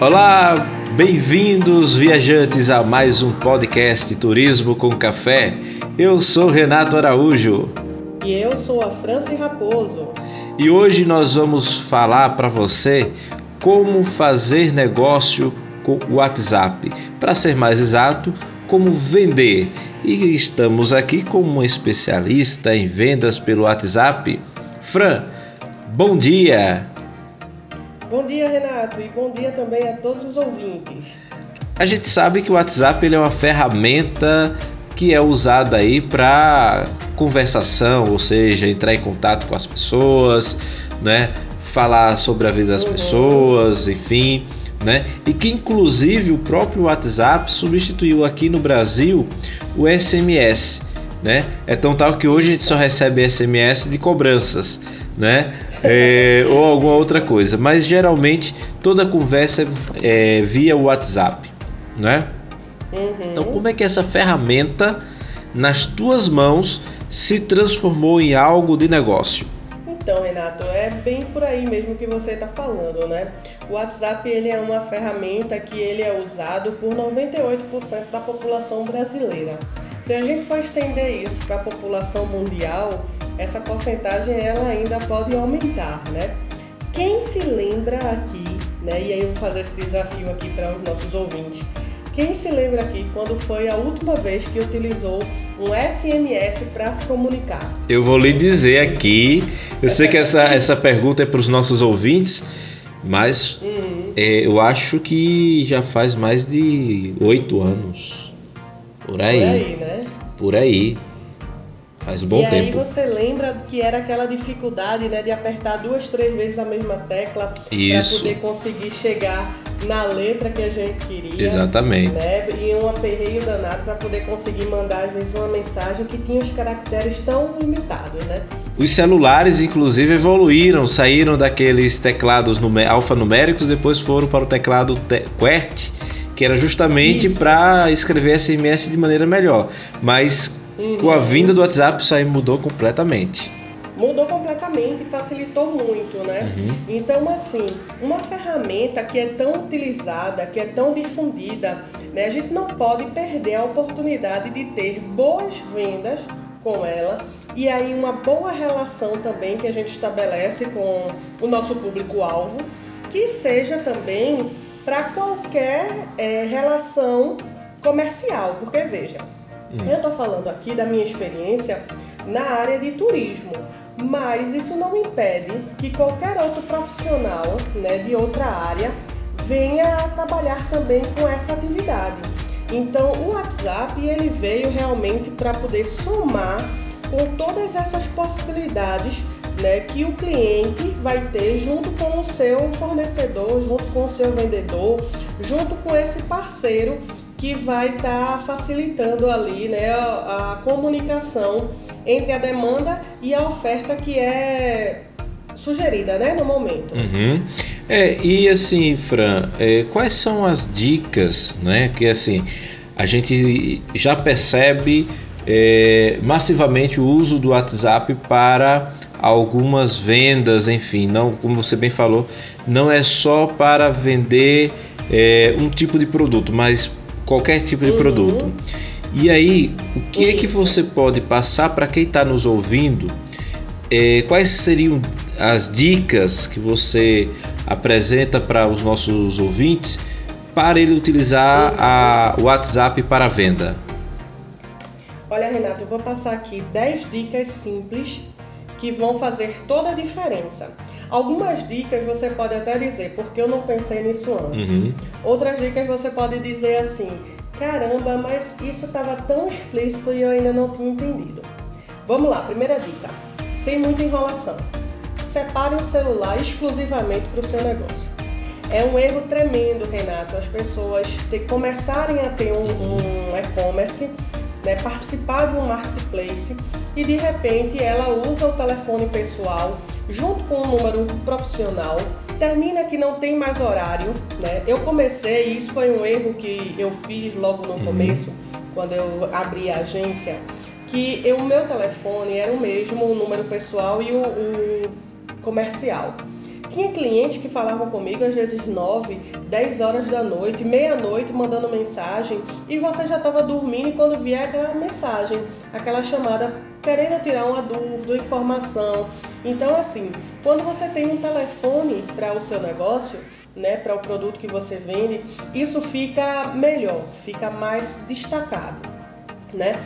Olá, bem-vindos viajantes a mais um podcast Turismo com Café. Eu sou Renato Araújo. E eu sou a Franci Raposo. E hoje nós vamos falar para você como fazer negócio com o WhatsApp. Para ser mais exato, como vender. E estamos aqui com uma especialista em vendas pelo WhatsApp. Fran, bom dia! Bom dia, Renato, e bom dia também a todos os ouvintes. A gente sabe que o WhatsApp ele é uma ferramenta que é usada aí para conversação, ou seja, entrar em contato com as pessoas, né? Falar sobre a vida das uhum. pessoas, enfim, né? E que inclusive o próprio WhatsApp substituiu aqui no Brasil o SMS, né? É tão tal que hoje a gente só recebe SMS de cobranças, né? É, ou alguma outra coisa. Mas geralmente toda conversa é via WhatsApp, né? Uhum. Então como é que essa ferramenta nas tuas mãos se transformou em algo de negócio? Então, Renato, é bem por aí mesmo que você está falando, né? O WhatsApp ele é uma ferramenta que ele é usado por 98% da população brasileira. Se a gente for estender isso para a população mundial, essa porcentagem ela ainda pode aumentar, né? Quem se lembra aqui, né? E aí eu vou fazer esse desafio aqui para os nossos ouvintes. Quem se lembra aqui quando foi a última vez que utilizou um SMS para se comunicar? Eu vou lhe dizer aqui. Eu sei que essa, essa pergunta é para os nossos ouvintes, mas uhum. é, eu acho que já faz mais de oito anos. Por aí. Por aí, né? Por aí. Faz um bom e tempo. E aí você lembra que era aquela dificuldade, né, de apertar duas, três vezes a mesma tecla para poder conseguir chegar na letra que a gente queria. Exatamente. Né? E um aperreio danado para poder conseguir mandar às vezes uma mensagem que tinha os caracteres tão limitados, né? Os celulares, inclusive, evoluíram, saíram daqueles teclados alfanuméricos, depois foram para o teclado QWERTY que era justamente para escrever SMS de maneira melhor. Mas uhum. com a vinda do WhatsApp isso aí mudou completamente. Mudou completamente e facilitou muito, né? Uhum. Então, assim, uma ferramenta que é tão utilizada, que é tão difundida, né? A gente não pode perder a oportunidade de ter boas vendas com ela e aí uma boa relação também que a gente estabelece com o nosso público-alvo, que seja também para qualquer é, relação comercial. Porque veja, hum. eu estou falando aqui da minha experiência na área de turismo, mas isso não impede que qualquer outro profissional né, de outra área venha a trabalhar também com essa atividade. Então, o WhatsApp ele veio realmente para poder somar com todas essas possibilidades né, que o cliente vai ter junto com o seu fornecedor, junto com o seu vendedor, junto com esse parceiro que vai estar tá facilitando ali né, a, comunicação entre a demanda e a oferta que é sugerida né, no momento. Uhum. É, e assim, Fran, é, quais são as dicas né, que assim a gente já percebe é, massivamente o uso do WhatsApp para algumas vendas, enfim, não, como você bem falou, não é só para vender é, um tipo de produto, mas qualquer tipo de uhum. produto. E aí, o que é que você pode passar para quem está nos ouvindo? É, quais seriam as dicas que você apresenta para os nossos ouvintes para ele utilizar a, o WhatsApp para venda? Olha, Renato, eu vou passar aqui 10 dicas simples que vão fazer toda a diferença. Algumas dicas você pode até dizer, porque eu não pensei nisso antes. Uhum. Outras dicas você pode dizer assim: caramba, mas isso estava tão explícito e eu ainda não tinha entendido. Vamos lá, primeira dica: sem muita enrolação. Separe um celular exclusivamente para o seu negócio. É um erro tremendo, Renato, as pessoas ter, começarem a ter um, um e-commerce né, participar de um marketplace e de repente ela usa o telefone pessoal junto com o número profissional, termina que não tem mais horário, né? Eu comecei, isso foi um erro que eu fiz logo no uhum. começo, quando eu abri a agência, que o meu telefone era o mesmo, o número pessoal e o, o comercial. Tinha clientes que falavam comigo às vezes 9, 10 horas da noite, meia-noite mandando mensagem e você já estava dormindo e quando vier aquela mensagem, aquela chamada querendo tirar uma dúvida, uma informação. Então, assim, quando você tem um telefone para o seu negócio, né, para o produto que você vende, isso fica melhor, fica mais destacado, né?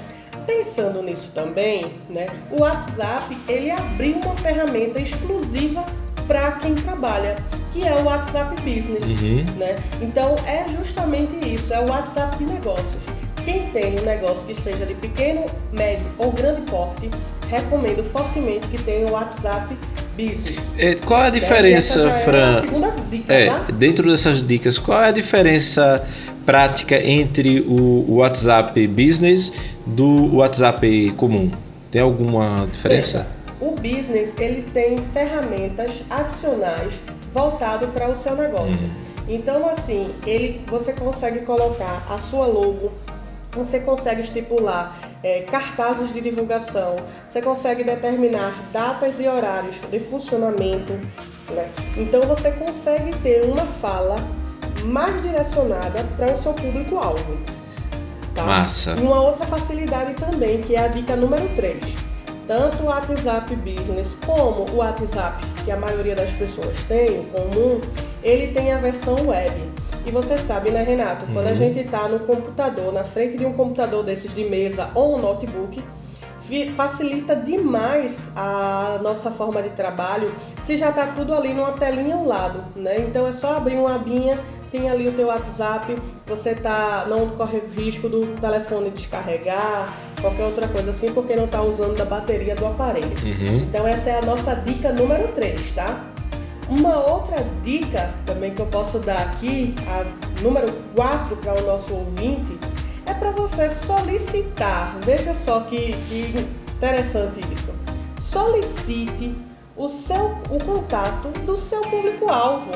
Pensando nisso também, né, o WhatsApp ele abriu uma ferramenta exclusiva para quem trabalha, que é o WhatsApp Business, uhum. né? Então é justamente isso, é o WhatsApp de negócios. Quem tem um negócio que seja de pequeno, médio ou grande porte, recomendo fortemente que tenha o WhatsApp Business. É, qual é a diferença, é Fran? A dica, é, tá? Dentro dessas dicas, qual é a diferença prática entre o WhatsApp Business do WhatsApp comum? Tem alguma diferença? o business ele tem ferramentas adicionais voltado para o seu negócio. Uhum. Então assim, ele você consegue colocar a sua logo, você consegue estipular é, cartazes de divulgação, você consegue determinar datas e horários de funcionamento. Né? Então você consegue ter uma fala mais direcionada para o seu público-alvo. Tá? Massa. E uma outra facilidade também, que é a dica número 3. Tanto o WhatsApp Business como o WhatsApp, que a maioria das pessoas tem, comum, ele tem a versão web. E você sabe, né, Renato? Quando a uhum. gente está no computador, na frente de um computador desses de mesa ou um notebook, facilita demais a nossa forma de trabalho se já está tudo ali numa telinha ao lado, né? Então é só abrir uma abinha, tem ali o teu WhatsApp, você tá não corre o risco do telefone descarregar, qualquer outra coisa assim, porque não está usando da bateria do aparelho. Uhum. Então essa é a nossa dica número 3, tá? Uma outra dica também que eu posso dar aqui, a número 4 para o nosso ouvinte, é para você solicitar. Veja só que, que interessante isso. Solicite o seu o contato do seu público-alvo.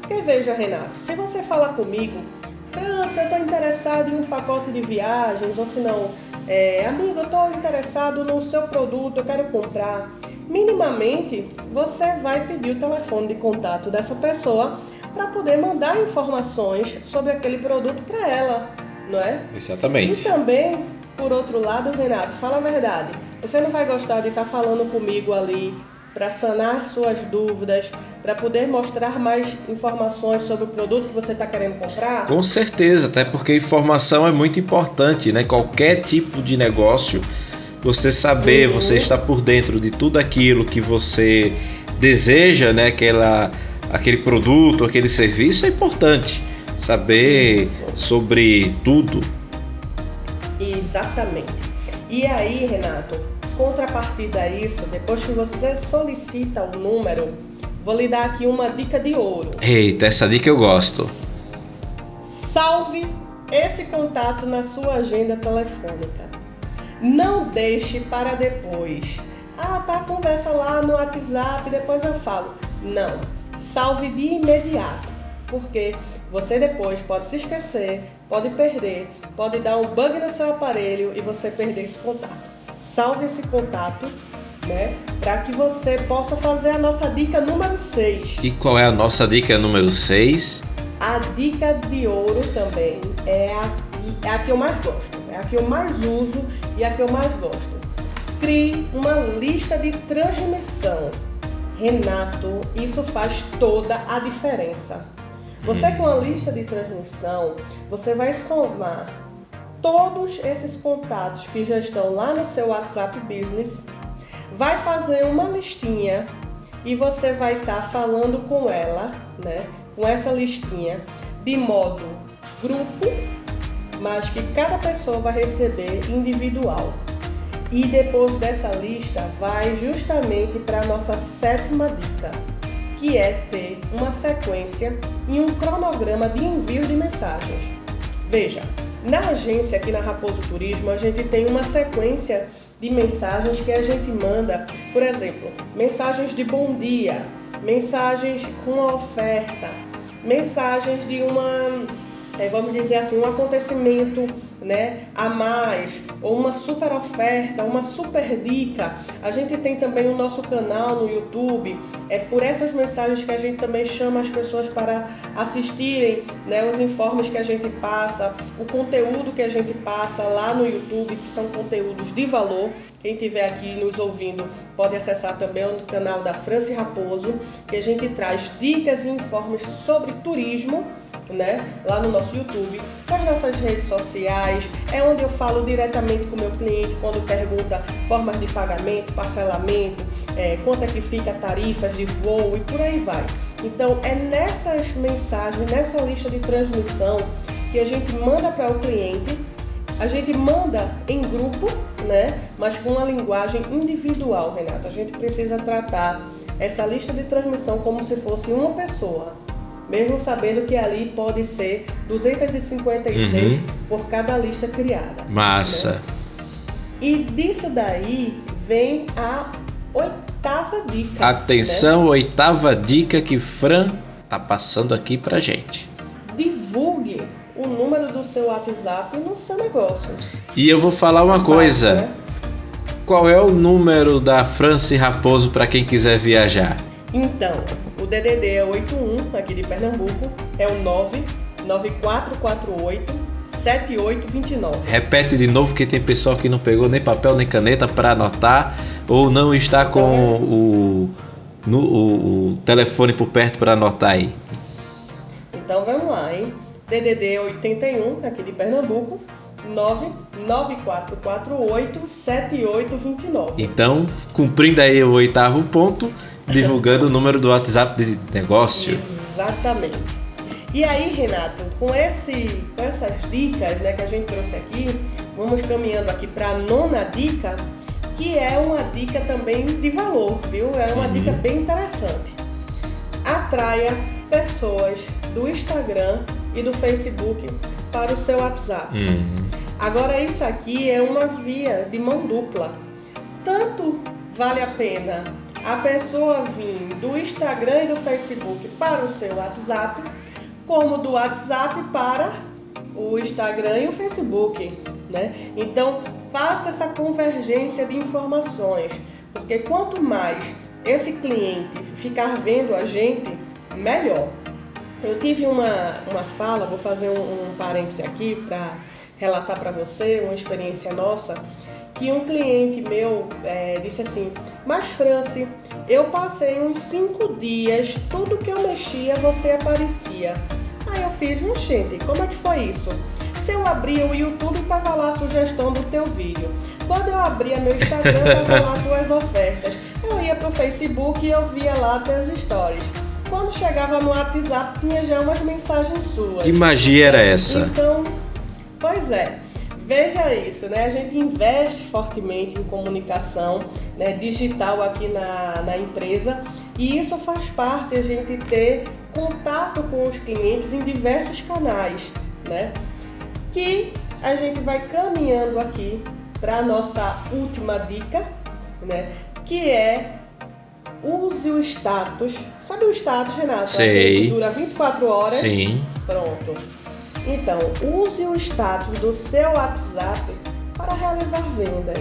Porque veja, Renato, se você falar comigo, França, eu estou interessado em um pacote de viagens, ou se não, é, amigo, eu estou interessado no seu produto, eu quero comprar minimamente você vai pedir o telefone de contato dessa pessoa para poder mandar informações sobre aquele produto para ela, não é? Exatamente. E também, por outro lado, Renato, fala a verdade. Você não vai gostar de estar tá falando comigo ali para sanar suas dúvidas, para poder mostrar mais informações sobre o produto que você está querendo comprar? Com certeza, até porque informação é muito importante, né? Qualquer tipo de negócio você saber, uhum. você estar por dentro de tudo aquilo que você deseja, né? Aquela, aquele produto, aquele serviço é importante. Saber Isso. sobre tudo. Exatamente. E aí, Renato, contrapartida a isso, depois que você solicita o número, vou lhe dar aqui uma dica de ouro. Eita, essa dica eu gosto. Salve esse contato na sua agenda telefônica. Não deixe para depois. Ah, tá, conversa lá no WhatsApp, depois eu falo. Não, salve de imediato, porque você depois pode se esquecer, pode perder, pode dar um bug no seu aparelho e você perder esse contato. Salve esse contato, né, para que você possa fazer a nossa dica número 6. E qual é a nossa dica número 6? A dica de ouro também é a, é a que eu mais gosto, que eu mais uso e a que eu mais gosto. Crie uma lista de transmissão. Renato, isso faz toda a diferença. Você com a lista de transmissão, você vai somar todos esses contatos que já estão lá no seu WhatsApp Business, vai fazer uma listinha e você vai estar tá falando com ela, né? Com essa listinha de modo grupo mas que cada pessoa vai receber individual. E depois dessa lista, vai justamente para a nossa sétima dica, que é ter uma sequência e um cronograma de envio de mensagens. Veja, na agência aqui na Raposo Turismo, a gente tem uma sequência de mensagens que a gente manda, por exemplo, mensagens de bom dia, mensagens com oferta, mensagens de uma é, vamos dizer assim, um acontecimento né, a mais, ou uma super oferta, uma super dica. A gente tem também o nosso canal no YouTube. É por essas mensagens que a gente também chama as pessoas para assistirem né, os informes que a gente passa, o conteúdo que a gente passa lá no YouTube, que são conteúdos de valor. Quem estiver aqui nos ouvindo pode acessar também o canal da Franci Raposo, que a gente traz dicas e informes sobre turismo né? Lá no nosso YouTube, nas nossas redes sociais, é onde eu falo diretamente com o meu cliente quando pergunta formas de pagamento, parcelamento, é, quanto é que fica tarifas de voo e por aí vai. Então é nessas mensagens, nessa lista de transmissão que a gente manda para o cliente, a gente manda em grupo, né? Mas com uma linguagem individual, Renato. A gente precisa tratar essa lista de transmissão como se fosse uma pessoa mesmo sabendo que ali pode ser 256 uhum. por cada lista criada. Massa. Né? E disso daí vem a oitava dica. Atenção, né? oitava dica que Fran tá passando aqui pra gente. Divulgue o número do seu WhatsApp no seu negócio. E eu vou falar uma coisa. Né? Qual é o número da France Raposo para quem quiser viajar? Então, DDD é 81, aqui de Pernambuco, é o 99448 7829. Repete de novo que tem pessoal que não pegou nem papel nem caneta para anotar ou não está com então, o, no, o, o, telefone por perto para anotar aí. Então vamos lá, hein? DDD 81, aqui de Pernambuco, 99448 7829. Então, cumprindo aí o oitavo ponto, divulgando o número do WhatsApp de negócio. Exatamente. E aí, Renato, com, esse, com essas dicas né, que a gente trouxe aqui, vamos caminhando aqui para a nona dica, que é uma dica também de valor, viu? É uma uhum. dica bem interessante. Atraia pessoas do Instagram e do Facebook para o seu WhatsApp. Uhum. Agora, isso aqui é uma via de mão dupla. Tanto vale a pena a pessoa vir do Instagram e do Facebook para o seu WhatsApp, como do WhatsApp para o Instagram e o Facebook, né? Então, faça essa convergência de informações, porque quanto mais esse cliente ficar vendo a gente, melhor. Eu tive uma, uma fala, vou fazer um, um parêntese aqui para relatar para você uma experiência nossa que um cliente meu é, disse assim: Mas, Franci, eu passei uns cinco dias, tudo que eu mexia você aparecia. Aí eu fiz, gente, como é que foi isso? Se eu abria o YouTube, tava lá a sugestão do teu vídeo. Quando eu abria meu Instagram, tava lá tuas ofertas. Eu ia pro Facebook e eu via lá teus stories. Quando chegava no WhatsApp, tinha já umas mensagens suas. Que magia era essa? Então, pois é. Veja isso, né? A gente investe fortemente em comunicação né, digital aqui na, na empresa e isso faz parte a gente ter contato com os clientes em diversos canais, né? Que a gente vai caminhando aqui para a nossa última dica, né? Que é use o status. Sabe o status, Renato? Sei. Dura 24 horas. Sim. Pronto então, use o status do seu WhatsApp para realizar vendas.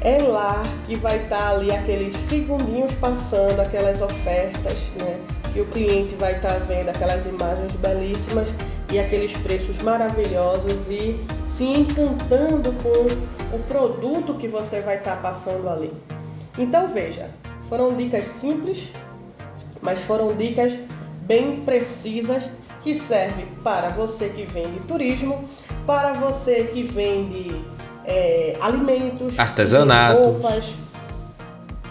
É lá que vai estar ali aqueles segundinhos passando, aquelas ofertas, né? Que o cliente vai estar vendo aquelas imagens belíssimas e aqueles preços maravilhosos e se encantando com o produto que você vai estar passando ali. Então veja, foram dicas simples, mas foram dicas bem precisas que serve para você que vende turismo, para você que vende é, alimentos, artesanato, roupas,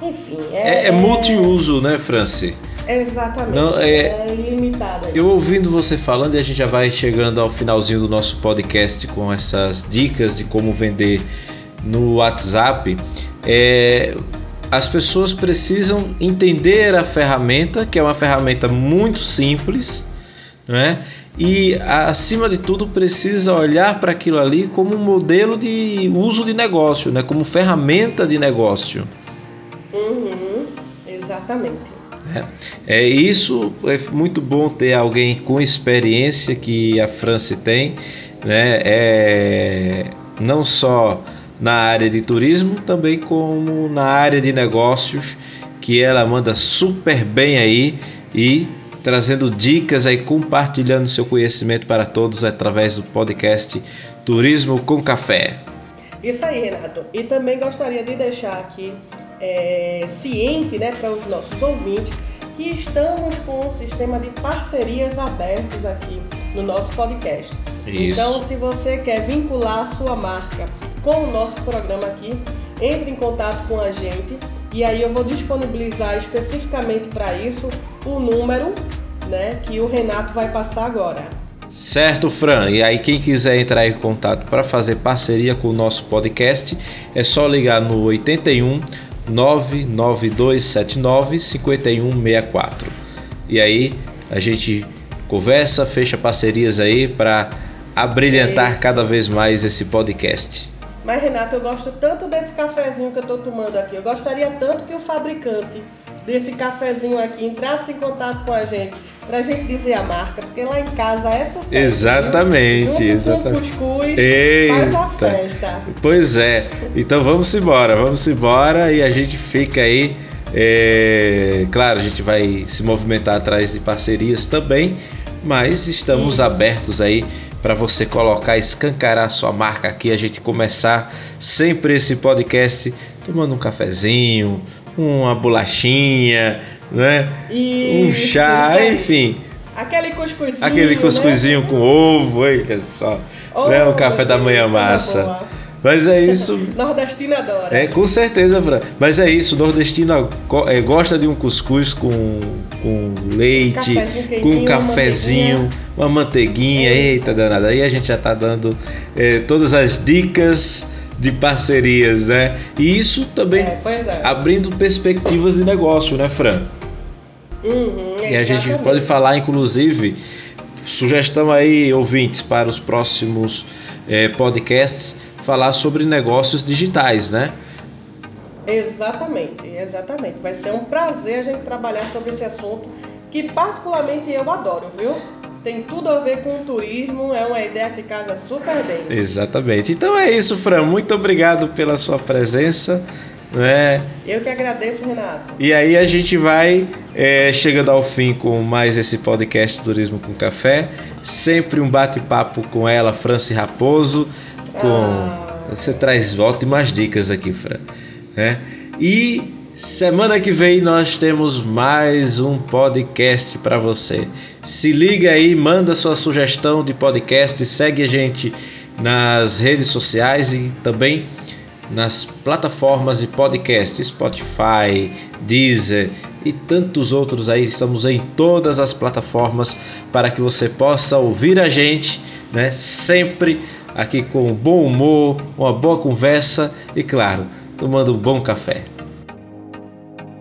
enfim. É, é, é multiuso, né, Franci? Exatamente. Não, é, é ilimitado. Eu ouvindo você falando e a gente já vai chegando ao finalzinho do nosso podcast com essas dicas de como vender no WhatsApp. É, as pessoas precisam entender a ferramenta, que é uma ferramenta muito simples, é? E acima de tudo precisa olhar para aquilo ali como um modelo de uso de negócio, né? como ferramenta de negócio. Uhum, exatamente. É, é isso, é muito bom ter alguém com experiência que a França tem né? É, não só na área de turismo, também como na área de negócios, que ela manda super bem aí e trazendo dicas aí, compartilhando seu conhecimento para todos através do podcast Turismo com Café. Isso aí, Renato. E também gostaria de deixar aqui é, ciente né, para os nossos ouvintes que estamos com um sistema de parcerias abertos aqui no nosso podcast. Isso. Então, se você quer vincular a sua marca com o nosso programa aqui, entre em contato com a gente e aí eu vou disponibilizar especificamente para isso o número né, que o Renato vai passar agora. Certo, Fran. E aí, quem quiser entrar em contato para fazer parceria com o nosso podcast, é só ligar no 81 99279 5164. E aí, a gente conversa, fecha parcerias aí para abrilhantar é cada vez mais esse podcast. Mas, Renato, eu gosto tanto desse cafezinho que eu estou tomando aqui. Eu gostaria tanto que o fabricante desse cafezinho aqui entrasse em contato com a gente pra gente dizer a marca, porque lá em casa é sucesso. Exatamente, viu? exatamente. Com cuscuz, Eita. faz a festa. Pois é. Então vamos embora, vamos embora e a gente fica aí. É, claro, a gente vai se movimentar atrás de parcerias também, mas estamos Isso. abertos aí para você colocar, escancarar sua marca aqui, a gente começar sempre esse podcast tomando um cafezinho, uma bolachinha, né? Isso, um chá, enfim. Aquele cuscuzinho. Aquele né? cuscuzinho né? com ovo, olha só. Oh, né? Um café da manhã massa. Mas é isso. nordestino adora. É, com certeza, Fran. Mas é isso, nordestino é, gosta de um cuscuz com, com leite, com um cafezinho, uma manteiguinha. É. Eita danada. Aí a gente já tá dando é, todas as dicas de parcerias, né? E isso também é, é. abrindo perspectivas de negócio, né, Fran? Uhum, e a gente pode falar, inclusive, sugestão aí, ouvintes, para os próximos é, podcasts, falar sobre negócios digitais, né? Exatamente, exatamente. Vai ser um prazer a gente trabalhar sobre esse assunto que particularmente eu adoro, viu? tem tudo a ver com o turismo, é uma ideia que casa super bem. Exatamente. Então é isso, Fran. Muito obrigado pela sua presença. Né? Eu que agradeço, Renato. E aí a gente vai é, chegando ao fim com mais esse podcast Turismo com Café. Sempre um bate-papo com ela, Franci Raposo. Com... Ah. Você traz ótimas dicas aqui, Fran. Né? E Semana que vem nós temos mais um podcast para você. Se liga aí, manda sua sugestão de podcast, segue a gente nas redes sociais e também nas plataformas de podcast, Spotify, Deezer e tantos outros aí. Estamos em todas as plataformas para que você possa ouvir a gente, né? Sempre aqui com bom humor, uma boa conversa e claro, tomando um bom café.